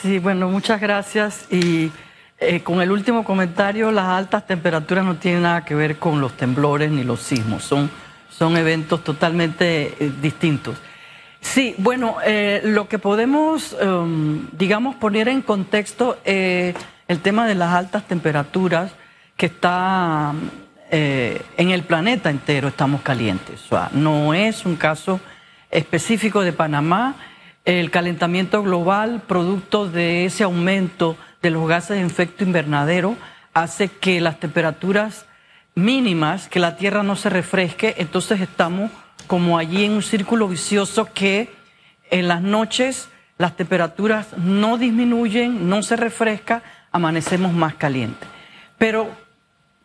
Sí, bueno, muchas gracias. Y eh, con el último comentario, las altas temperaturas no tienen nada que ver con los temblores ni los sismos, son, son eventos totalmente eh, distintos. Sí, bueno, eh, lo que podemos, em, digamos, poner en contexto el tema de las altas temperaturas que está en el planeta entero, estamos calientes. No es un caso específico de Panamá el calentamiento global, producto de ese aumento de los gases de efecto invernadero, hace que las temperaturas mínimas, que la Tierra no se refresque, entonces estamos como allí en un círculo vicioso que en las noches las temperaturas no disminuyen, no se refresca, amanecemos más calientes. Pero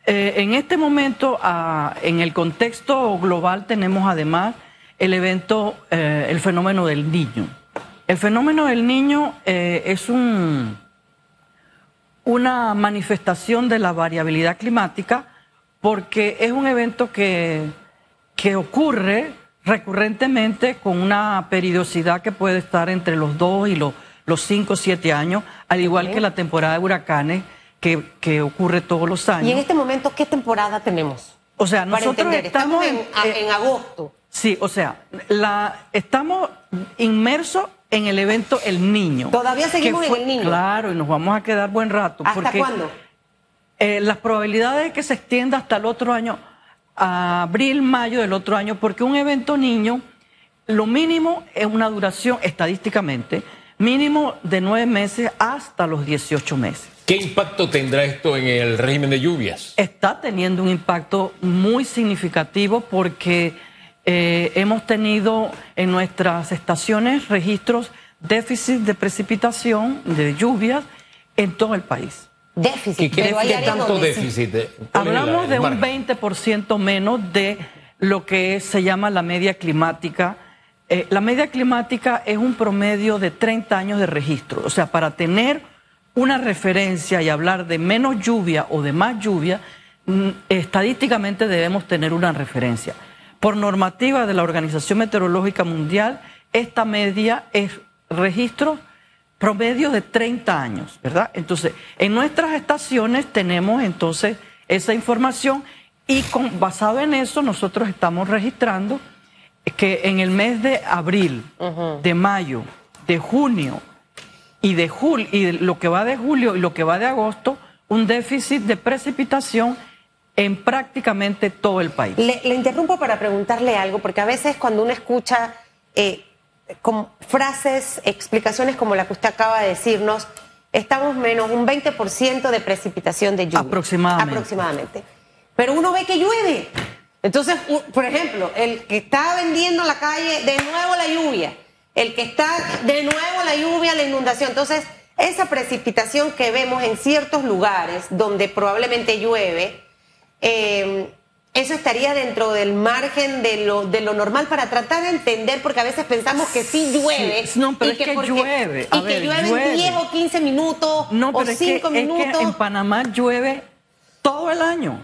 eh, en este momento, ah, en el contexto global, tenemos además el evento, eh, el fenómeno del niño. El fenómeno del niño eh, es un, una manifestación de la variabilidad climática porque es un evento que, que ocurre recurrentemente con una periodicidad que puede estar entre los 2 y los, los 5 o 7 años, al igual que la temporada de huracanes que, que, ocurre todos los años. ¿Y en este momento qué temporada tenemos? O sea, nosotros estamos, en, en, agosto. Sí, o sea, la, estamos inmersos en el evento El Niño. Todavía seguimos en El Niño. Claro, y nos vamos a quedar buen rato. ¿Hasta cuándo? Eh, las probabilidades de que se extienda hasta el otro año, a abril, mayo del otro año, porque un evento niño, lo mínimo es una duración, estadísticamente, mínimo de nueve meses hasta los 18 meses. ¿Qué impacto tendrá esto en el régimen de lluvias? Está teniendo un impacto muy significativo porque eh, hemos tenido en nuestras estaciones registros déficit de precipitación, de lluvias, en todo el país. Déficit. ¿Qué, tanto déficit? Hablamos de un 20% menos de lo que se llama la media climática. Eh, la media climática es un promedio de 30 años de registro. O sea, para tener una referencia y hablar de menos lluvia o de más lluvia, mm, estadísticamente debemos tener una referencia. Por normativa de la Organización Meteorológica Mundial, esta media es registro promedio de 30 años, ¿verdad? Entonces, en nuestras estaciones tenemos entonces esa información y con, basado en eso nosotros estamos registrando que en el mes de abril, de mayo, de junio y de julio y lo que va de julio y lo que va de agosto, un déficit de precipitación en prácticamente todo el país. Le, interrumpo para preguntarle algo, porque a veces cuando uno escucha eh, frases, explicaciones como la que usted acaba de decirnos, estamos menos un 20% de precipitación de lluvia. Aproximadamente. Aproximadamente. Pero uno ve que llueve. Entonces, por ejemplo, el que está vendiendo en la calle, de nuevo la lluvia. El que está, de nuevo la lluvia, la inundación. Entonces, esa precipitación que vemos en ciertos lugares donde probablemente llueve, eh, eso estaría dentro del margen de lo, de lo normal para tratar de entender, porque a veces pensamos que sí llueve. no, pero y que, llueve. y que llueve, 10 o 15 minutos no, pero o 5 minutos. Es que en Panamá llueve todo el año,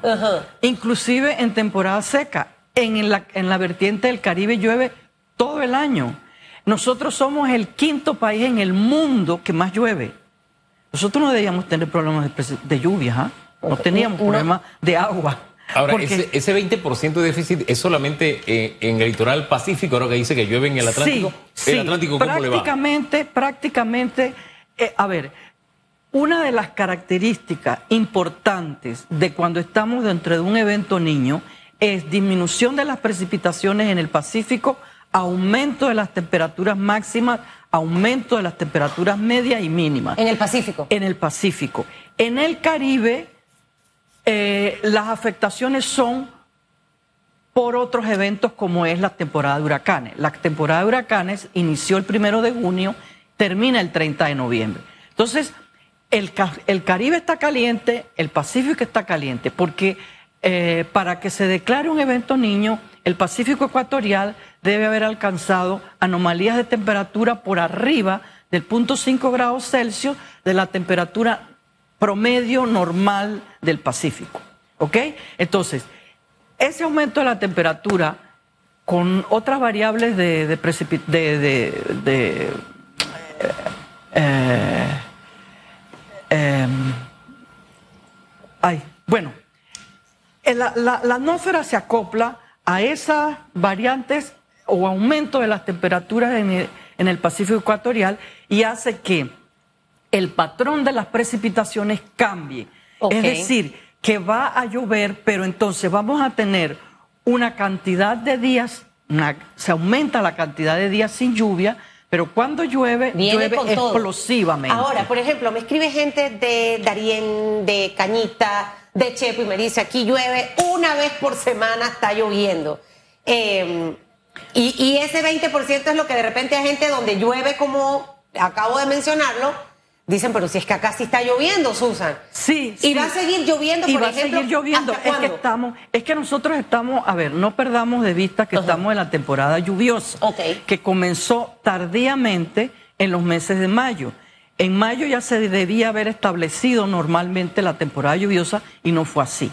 inclusive en temporada seca. En la, en la vertiente del Caribe llueve todo el año. Nosotros somos el quinto país en el mundo que más llueve. Nosotros no debíamos tener problemas de, de lluvia, ¿ah? No teníamos problemas de agua. Ahora, ese, ese, 20% de déficit es solamente eh, en el litoral pacífico, ahora que dice que llueve en el Atlántico. Sí, ¿El Atlántico cómo prácticamente, le va? Prácticamente, eh, a ver, una de las características importantes de cuando estamos dentro de un evento niño es disminución de las precipitaciones en el Pacífico, aumento de las temperaturas máximas, aumento de las temperaturas medias y mínimas. En el Pacífico. En el Pacífico. En el Caribe eh, las afectaciones son por otros eventos como es la temporada de huracanes. La temporada de huracanes inició el primero de junio, termina el 30 de noviembre. Entonces, el, Caribe está caliente, el Pacífico está caliente, porque eh, para que se declare un evento niño, el Pacífico ecuatorial debe haber alcanzado anomalías de temperatura por arriba del punto 5 grados Celsius de la temperatura promedio normal del Pacífico. ¿Ok? Entonces, ese aumento de la temperatura con otras variables de, de, de, eh, em, bueno, la, la, la atmósfera se acopla a esas variantes o aumento de las temperaturas en en el Pacífico Ecuatorial y hace que el patrón de las precipitaciones cambie. Es decir, que va a llover, pero entonces vamos a tener una cantidad de días, una- se aumenta la cantidad de días sin lluvia, pero cuando llueve, Viene llueve todo. explosivamente. Ahora, por ejemplo, me escribe gente de Darién, de Cañita, de Chepo y me dice, aquí llueve una vez por semana, está lloviendo. Eh, y, y ese 20% es lo que de repente hay gente donde llueve como acabo de mencionarlo, dicen, pero si es que acá sí está lloviendo, Susan. Sí, Y sí. va a seguir lloviendo, y por va ejemplo, a seguir lloviendo. ¿hasta Es que estamos, es que nosotros estamos, a ver, no perdamos de vista que Ajá. estamos en la temporada lluviosa, que comenzó tardíamente en los meses de mayo. En mayo ya se debía haber establecido normalmente la temporada lluviosa y no fue así.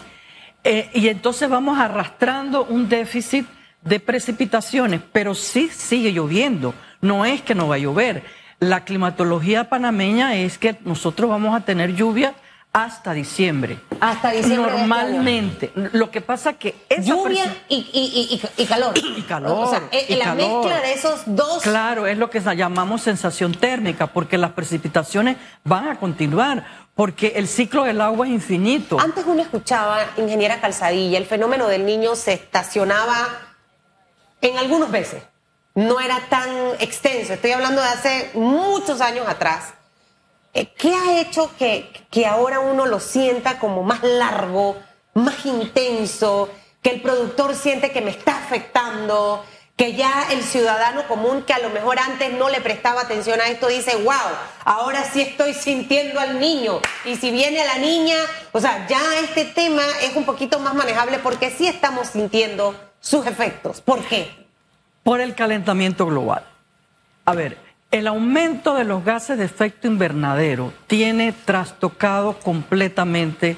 Eh, y entonces vamos arrastrando un déficit de precipitaciones, pero sí sigue lloviendo. No es que no va a llover. La climatología panameña es que nosotros vamos a tener lluvia hasta diciembre. Hasta diciembre este. Normalmente. Lo que pasa que esa Lluvia y, y- y- y- y calor. y calor. O sea, eh, la calor. mezcla de esos dos. Claro, es lo que llamamos sensación térmica, porque las precipitaciones van a continuar, porque el ciclo del agua es infinito. Antes uno escuchaba, ingeniera Calzadilla, el fenómeno del niño se estacionaba en algunos meses. No era tan extenso. Estoy hablando de hace muchos años atrás. Eh, ¿Qué ha hecho que, que ahora uno lo sienta como más largo, más intenso, que el productor siente que me está afectando, que ya el ciudadano común que a lo mejor antes no le prestaba atención a esto dice, wow, ahora sí estoy sintiendo al niño. Y si viene la niña, o sea, ya este tema es un poquito más manejable porque sí estamos sintiendo sus efectos. ¿Por qué? Por el calentamiento global. A ver, el aumento de los gases de efecto invernadero tiene trastocado completamente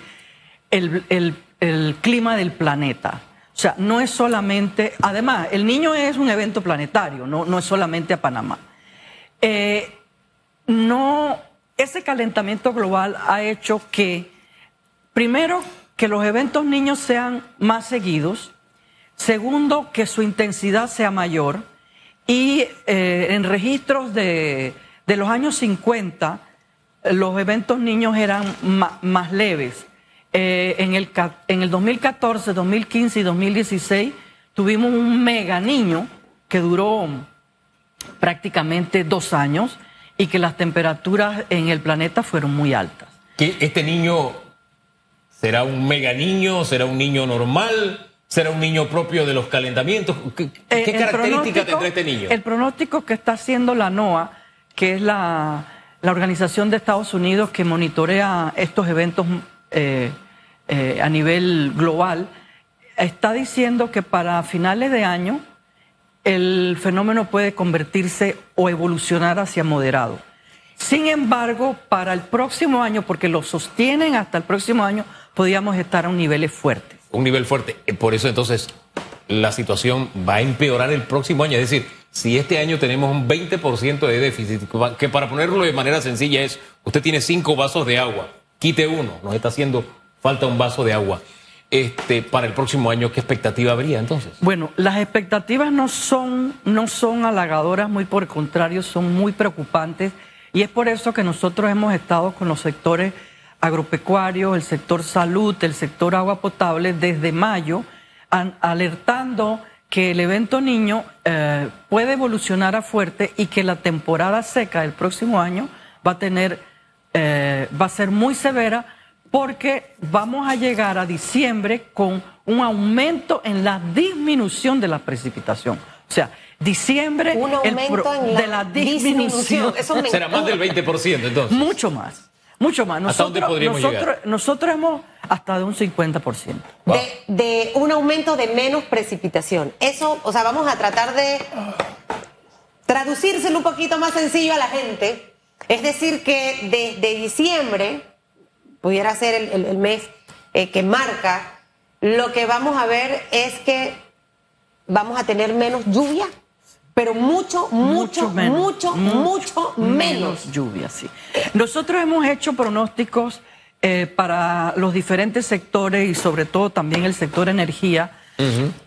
el, el- clima del planeta. O sea, no es solamente, además, el niño es un evento planetario, no, no es solamente a Panamá. Eh, no, ese calentamiento global ha hecho que, primero, que los eventos niños sean más seguidos, Segundo, que su intensidad sea mayor. Y eh, en registros de, de los años 50, eh, los eventos niños eran más leves. Eh, en, el, en el 2014, 2015 y 2016 tuvimos un mega niño que duró prácticamente dos años y que las temperaturas en el planeta fueron muy altas. ¿Que este niño será un mega niño? ¿Será un niño normal? ¿Será un niño propio de los calentamientos? ¿Qué, qué Eh, características tendrá este niño? El pronóstico que está haciendo la NOAA, que es la, la organización de Estados Unidos que monitorea estos eventos eh, eh, a nivel global, está diciendo que para finales de año el fenómeno puede convertirse o evolucionar hacia moderado. Sin embargo, para el próximo año, porque lo sostienen hasta el próximo año, podríamos estar a un niveles fuertes. Un nivel fuerte. Eh, Por eso entonces la situación va a empeorar el próximo año. Es decir, si este año tenemos un 20% de déficit, que para ponerlo de manera sencilla es, usted tiene cinco vasos de agua, quite uno, nos está haciendo falta un vaso de agua. Este, para el próximo año, ¿qué expectativa habría entonces? Bueno, las expectativas no son, no son halagadoras, muy por el contrario, son muy preocupantes. Y es por eso que nosotros hemos estado con los sectores agropecuarios, el sector salud, el sector agua potable, desde mayo, an- alertando que el evento niño eh, puede evolucionar a fuerte y que la temporada seca del próximo año va a tener, eh, va a ser muy severa porque vamos a llegar a diciembre con un aumento en la disminución de la precipitación. O sea, diciembre Un el aumento pro- en la de la disminución. disminución. Eso me Será más del 20% entonces. Mucho más, mucho más. ¿Hasta dónde podríamos nosotros, llegar? nosotros hemos hasta de un 50%. Wow. de, de un aumento de menos precipitación. Eso, o sea, vamos a tratar de traducírselo un poquito más sencillo a la gente. Es decir, que desde diciembre, pudiera ser el, el- el mes eh, que marca, lo que vamos a ver es que vamos a tener menos lluvia, pero mucho, mucho, mucho, mucho, menos. lluvia, sí. Nosotros hemos hecho pronósticos eh, para los diferentes sectores y sobre todo también el sector energía.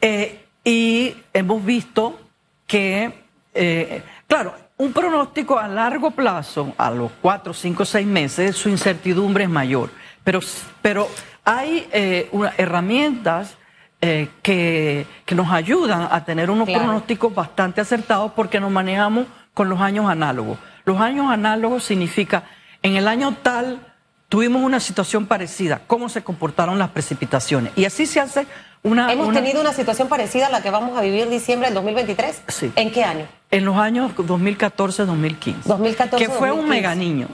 Eh, y hemos visto que, eh, claro, un pronóstico a largo plazo, a los cuatro, cinco, seis meses, su incertidumbre es mayor. Pero, pero hay herramientas que, que, nos ayudan a tener unos pronósticos bastante acertados porque nos manejamos con los años análogos. Los años análogos significa en el año tal tuvimos una situación parecida, cómo se comportaron las precipitaciones. Y así se hace una... ¿Hemos tenido una situación parecida a la que vamos a vivir diciembre del 2023? Sí. ¿En qué año? En los años 2014-2015. 2014 Que fue un mega niño.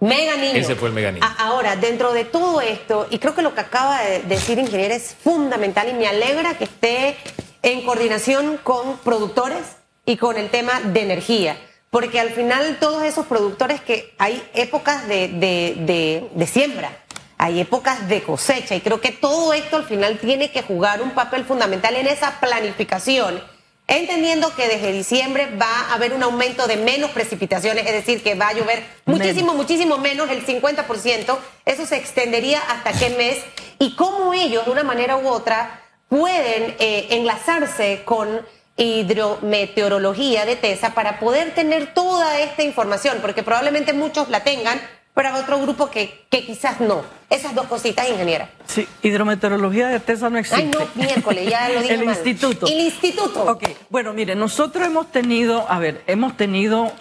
Mega niño. Ese fue el mega niño. Ahora, dentro de todo esto, y creo que lo que acaba de decir ingeniero es fundamental y me alegra que esté en coordinación con productores y con el tema de energía porque al final todos esos productores que hay épocas de, de, siembra, hay épocas de cosecha y creo que todo esto al final tiene que jugar un papel fundamental en esa planificación, entendiendo que desde diciembre va a haber un aumento de menos precipitaciones, es decir, que va a llover muchísimo, muchísimo menos, el 50%, eso se extendería hasta qué mes y cómo ellos de una manera u otra pueden eh, enlazarse con hidrometeorología de TESA para poder tener toda esta información, porque probablemente muchos la tengan, hay otro grupo que, que quizás no. Esas dos cositas, ingeniera. Sí, hidrometeorología de TESA no existe. Ay, no, miércoles, ya lo dije El instituto. El instituto. Ok, bueno, mire, nosotros hemos tenido, a ver, hemos tenido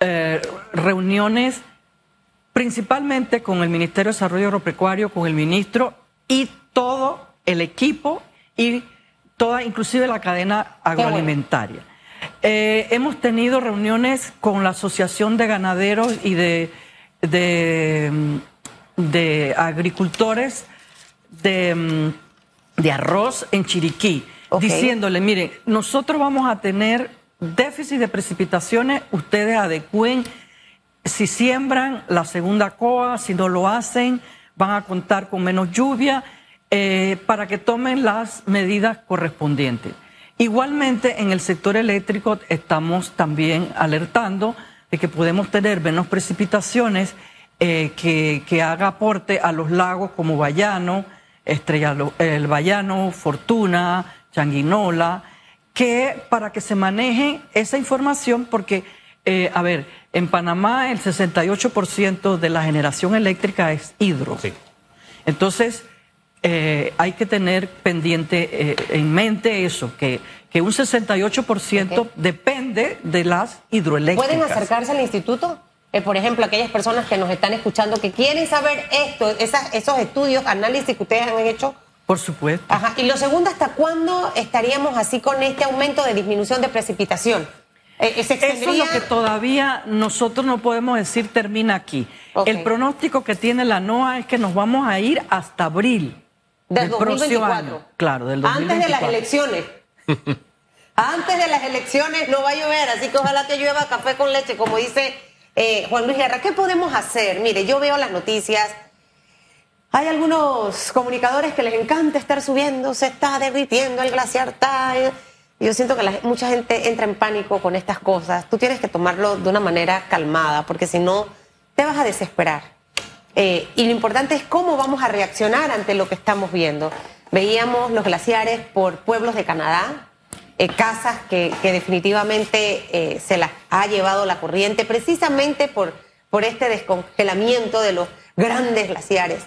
eh, reuniones principalmente con el Ministerio de Desarrollo Agropecuario, con el ministro y todo el equipo y toda, inclusive la cadena agroalimentaria. Eh, hemos tenido reuniones con la Asociación de Ganaderos y de, de, agricultores de, arroz en Chiriquí, diciéndole, mire, nosotros vamos a tener déficit de precipitaciones, ustedes adecúen, si siembran la segunda coa, si no lo hacen, van a contar con menos lluvia eh, para que tomen las medidas correspondientes. Igualmente, en el sector eléctrico estamos también alertando de que podemos tener menos precipitaciones eh, que, haga aporte a los lagos como Bayano, Estrella, el Bayano, Fortuna, Changuinola, que para que se maneje esa información, porque, eh, a ver, en Panamá el 68% de la generación eléctrica es hidro. Entonces, eh, hay que tener pendiente eh, en mente eso, que, que un 68% depende de las hidroeléctricas. ¿Pueden acercarse al instituto? Eh, por ejemplo, aquellas personas que nos están escuchando que quieren saber esto, esos estudios, análisis que ustedes han hecho. Por supuesto. Ajá. Y lo segundo, ¿hasta cuándo estaríamos así con este aumento de disminución de precipitación? Eso es lo que todavía nosotros no podemos decir termina aquí. El pronóstico que tiene la NOAA es que nos vamos a ir hasta abril. Del 2024. Claro, del 2024. Antes de las elecciones. Antes de las elecciones no va a llover, así que ojalá que llueva café con leche, como dice eh, Juan Luis Guerra. ¿Qué podemos hacer? Mire, yo veo las noticias. Hay algunos comunicadores que les encanta estar subiendo, se está derritiendo el glaciar tal. Yo siento que mucha gente entra en pánico con estas cosas. Tú tienes que tomarlo de una manera calmada, porque si no, te vas a desesperar. Eh, y lo importante es cómo vamos a reaccionar ante lo que estamos viendo. Veíamos los glaciares por pueblos de Canadá, eh, casas que, definitivamente eh, se las ha llevado la corriente precisamente por, por este descongelamiento de los grandes glaciares.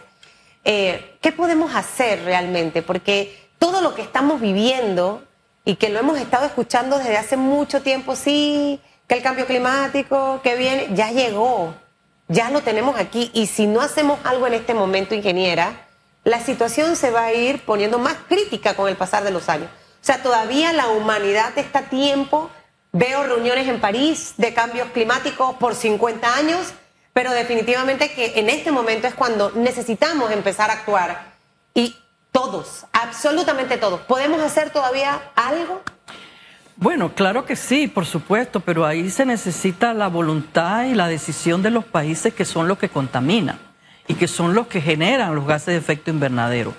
¿Qué podemos hacer realmente? Porque todo lo que estamos viviendo y que lo hemos estado escuchando desde hace mucho tiempo, sí, que el cambio climático, que viene, ya llegó ya lo tenemos aquí y si no hacemos algo en este momento, ingeniera, la situación se va a ir poniendo más crítica con el pasar de los años. O sea, todavía la humanidad está a tiempo. Veo reuniones en París de cambios climáticos por 50 años, pero definitivamente que en este momento es cuando necesitamos empezar a actuar. Y todos, absolutamente todos, ¿podemos hacer todavía algo? Bueno, claro que sí, por supuesto, pero ahí se necesita la voluntad y la decisión de los países que son los que contaminan y que son los que generan los gases de efecto invernadero.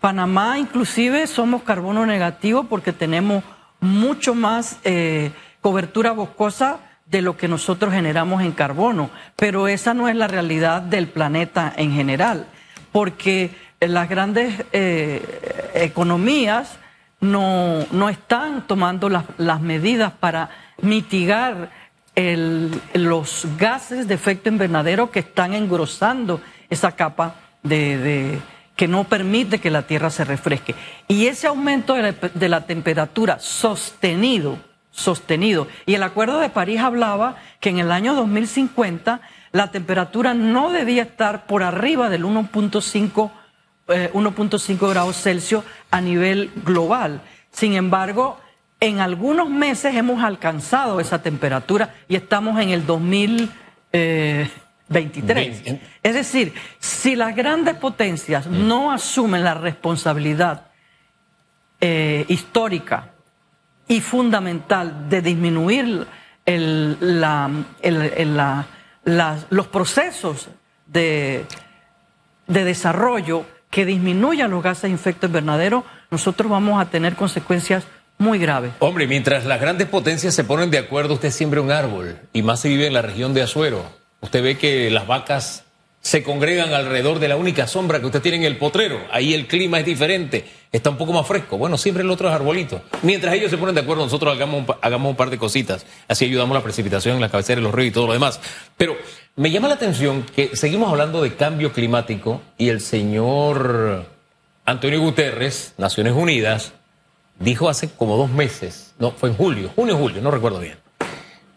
Panamá inclusive somos carbono negativo porque tenemos mucho más eh, cobertura boscosa de lo que nosotros generamos en carbono, pero esa no es la realidad del planeta en general. porque las grandes eh, economías no, no, están tomando las, las medidas para mitigar el, los gases de efecto invernadero que están engrosando esa capa de, que no permite que la Tierra se refresque. Y ese aumento de la, de la temperatura sostenido, sostenido, y el Acuerdo de París hablaba que en el año 2050 la temperatura no debía estar por arriba del 1.5 eh, 1.5 grados Celsius a nivel global. Sin embargo, en algunos meses hemos alcanzado esa temperatura y estamos en el 2023. Es decir, si las grandes potencias no asumen la responsabilidad eh, histórica y fundamental de disminuir el, la, el, la, los procesos de, de desarrollo que disminuyan los gases de efecto invernadero, nosotros vamos a tener consecuencias muy graves. Hombre, mientras las grandes potencias se ponen de acuerdo, usted siembra un árbol y más se vive en la región de Azuero. Usted ve que las vacas se congregan alrededor de la única sombra que usted tiene en el potrero. Ahí el clima es diferente, está un poco más fresco. Bueno, siempre el otro es arbolito. Mientras ellos se ponen de acuerdo, nosotros hagamos un, hagamos un par de cositas. Así ayudamos la precipitación en la cabecera de los ríos y todo lo demás. Pero me llama la atención que seguimos hablando de cambio climático y el señor Antonio Guterres, Naciones Unidas, dijo hace como dos meses, no, fue en julio, junio julio, no recuerdo bien,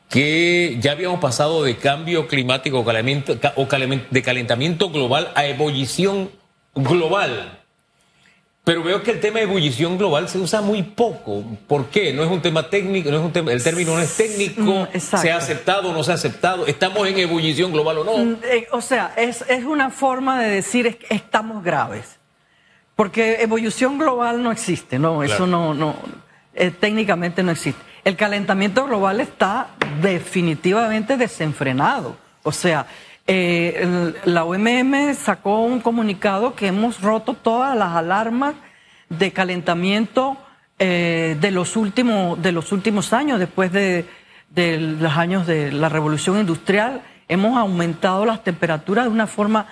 que ya habíamos pasado de cambio climático o de calentamiento global a ebullición global. Pero veo que el tema de ebullición global se usa muy poco. ¿Por qué? No es un tema técnico, no es un tema, el término no es técnico, mm, se ha aceptado o no se ha aceptado, estamos en ebullición global o no. Mm, eh, o sea, es, es una forma de decir que estamos graves. Porque ebullición global no existe, no, eso no, no, eh, técnicamente no existe. El calentamiento global está definitivamente desenfrenado. O sea, eh, la OMM sacó un comunicado que hemos roto todas las alarmas de calentamiento eh, de, los últimos, de los últimos años, después de, los años de la revolución industrial, hemos aumentado las temperaturas de una forma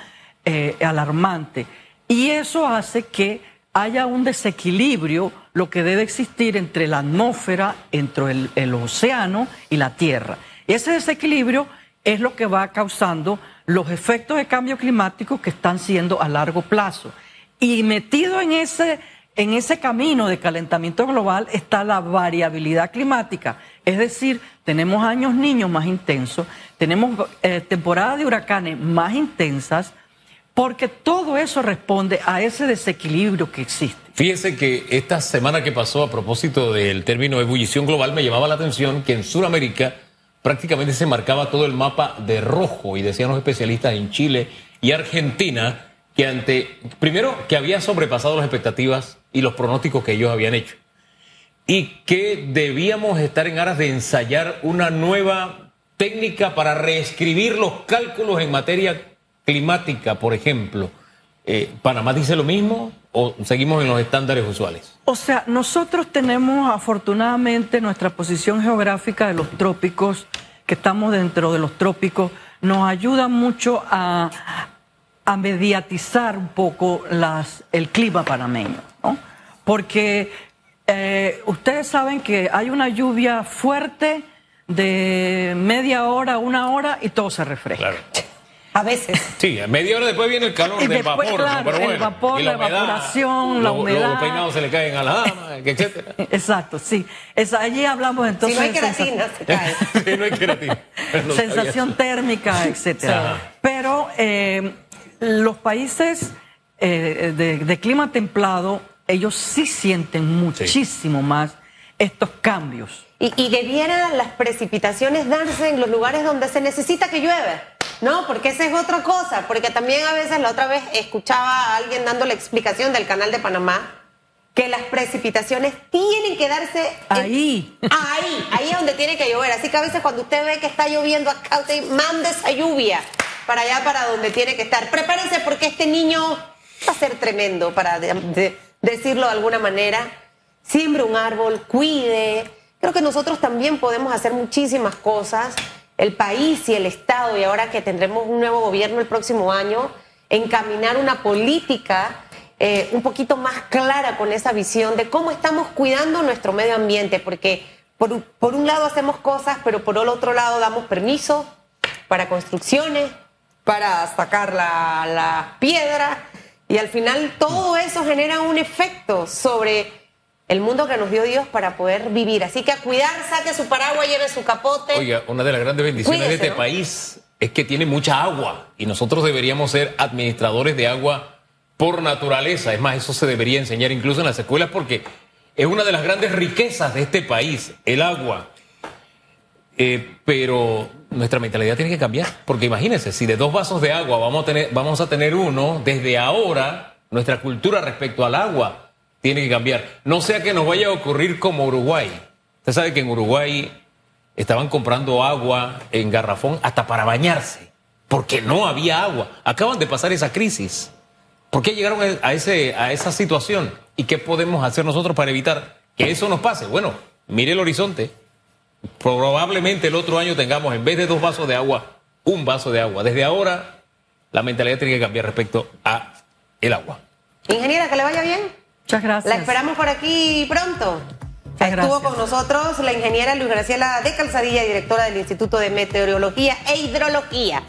eh, alarmante. Y eso hace que haya un desequilibrio, lo que debe existir entre la atmósfera, entre el, océano y la Tierra. Ese desequilibrio es lo que va causando los efectos de cambio climático que están siendo a largo plazo. Y metido en ese, en ese camino de calentamiento global está la variabilidad climática. Es decir, tenemos años niños más intensos, tenemos eh, temporadas de huracanes más intensas, porque todo eso responde a ese desequilibrio que existe. Fíjense que esta semana que pasó a propósito del término ebullición global me llamaba la atención que en Sudamérica prácticamente se marcaba todo el mapa de rojo y decían los especialistas en Chile y Argentina que ante, primero, que había sobrepasado las expectativas y los pronósticos que ellos habían hecho y que debíamos estar en aras de ensayar una nueva técnica para reescribir los cálculos en materia climática, por ejemplo. Eh, ¿Panamá dice lo mismo o seguimos en los estándares usuales? O sea, nosotros tenemos afortunadamente nuestra posición geográfica de los trópicos, que estamos dentro de los trópicos, nos ayuda mucho a, a mediatizar un poco las, el clima panameño, ¿no? Porque eh, ustedes saben que hay una lluvia fuerte de media hora, una hora y todo se refresca. Claro. A veces. Sí, a media hora después viene el calor del después, vapor. Claro, pero bueno, el vapor, la, la evaporación, la humedad. Los peinados se le caen a la dama, etcétera. Exacto, sí. Es, allí hablamos entonces. Si no hay queratina, se cae. sí, no hay queratina. No Sensación térmica, etcétera. Sí. Pero eh, los países eh, de, de, clima templado, ellos sí sienten muchísimo sí. más estos cambios. Y, y debieran las precipitaciones darse en los lugares donde se necesita que llueva. No, porque esa es otra cosa, porque también a veces la otra vez escuchaba a alguien dando la explicación del canal de Panamá que las precipitaciones tienen que darse ahí. En, ahí, ahí es donde tiene que llover. Así que a veces cuando usted ve que está lloviendo acá, usted manda esa lluvia para allá, para donde tiene que estar. Prepárense porque este niño va a ser tremendo, para de, de, decirlo de alguna manera. Siembre un árbol, cuide. Creo que nosotros también podemos hacer muchísimas cosas el país y el Estado, y ahora que tendremos un nuevo gobierno el próximo año, encaminar una política eh, un poquito más clara con esa visión de cómo estamos cuidando nuestro medio ambiente, porque por, un lado hacemos cosas, pero por el otro lado damos permiso para construcciones, para sacar la, la piedra, y al final todo eso genera un efecto sobre el mundo que nos dio Dios para poder vivir. Así que a cuidar, saque su paraguas, lleve su capote. Oiga, una de las grandes bendiciones Cuídese, de este ¿no? país es que tiene mucha agua y nosotros deberíamos ser administradores de agua por naturaleza. Es más, eso se debería enseñar incluso en las escuelas porque es una de las grandes riquezas de este país, el agua. Eh, pero nuestra mentalidad tiene que cambiar, porque imagínense, si de dos vasos de agua vamos a tener, vamos a tener uno, desde ahora nuestra cultura respecto al agua tiene que cambiar. No sea que nos vaya a ocurrir como Uruguay. Usted sabe que en Uruguay estaban comprando agua en garrafón hasta para bañarse, porque no había agua. Acaban de pasar esa crisis. ¿Por qué llegaron a, ese, a esa situación? ¿Y qué podemos hacer nosotros para evitar que eso nos pase? Bueno, mire el horizonte. Probablemente el otro año tengamos, en vez de dos vasos de agua, un vaso de agua. Desde ahora, la mentalidad tiene que cambiar respecto a el agua. Ingeniera, que le vaya bien. Muchas gracias. La esperamos por aquí pronto. Estuvo con nosotros la ingeniera Luz Graciela de Calzadilla, directora del Instituto de Meteorología e Hidrología.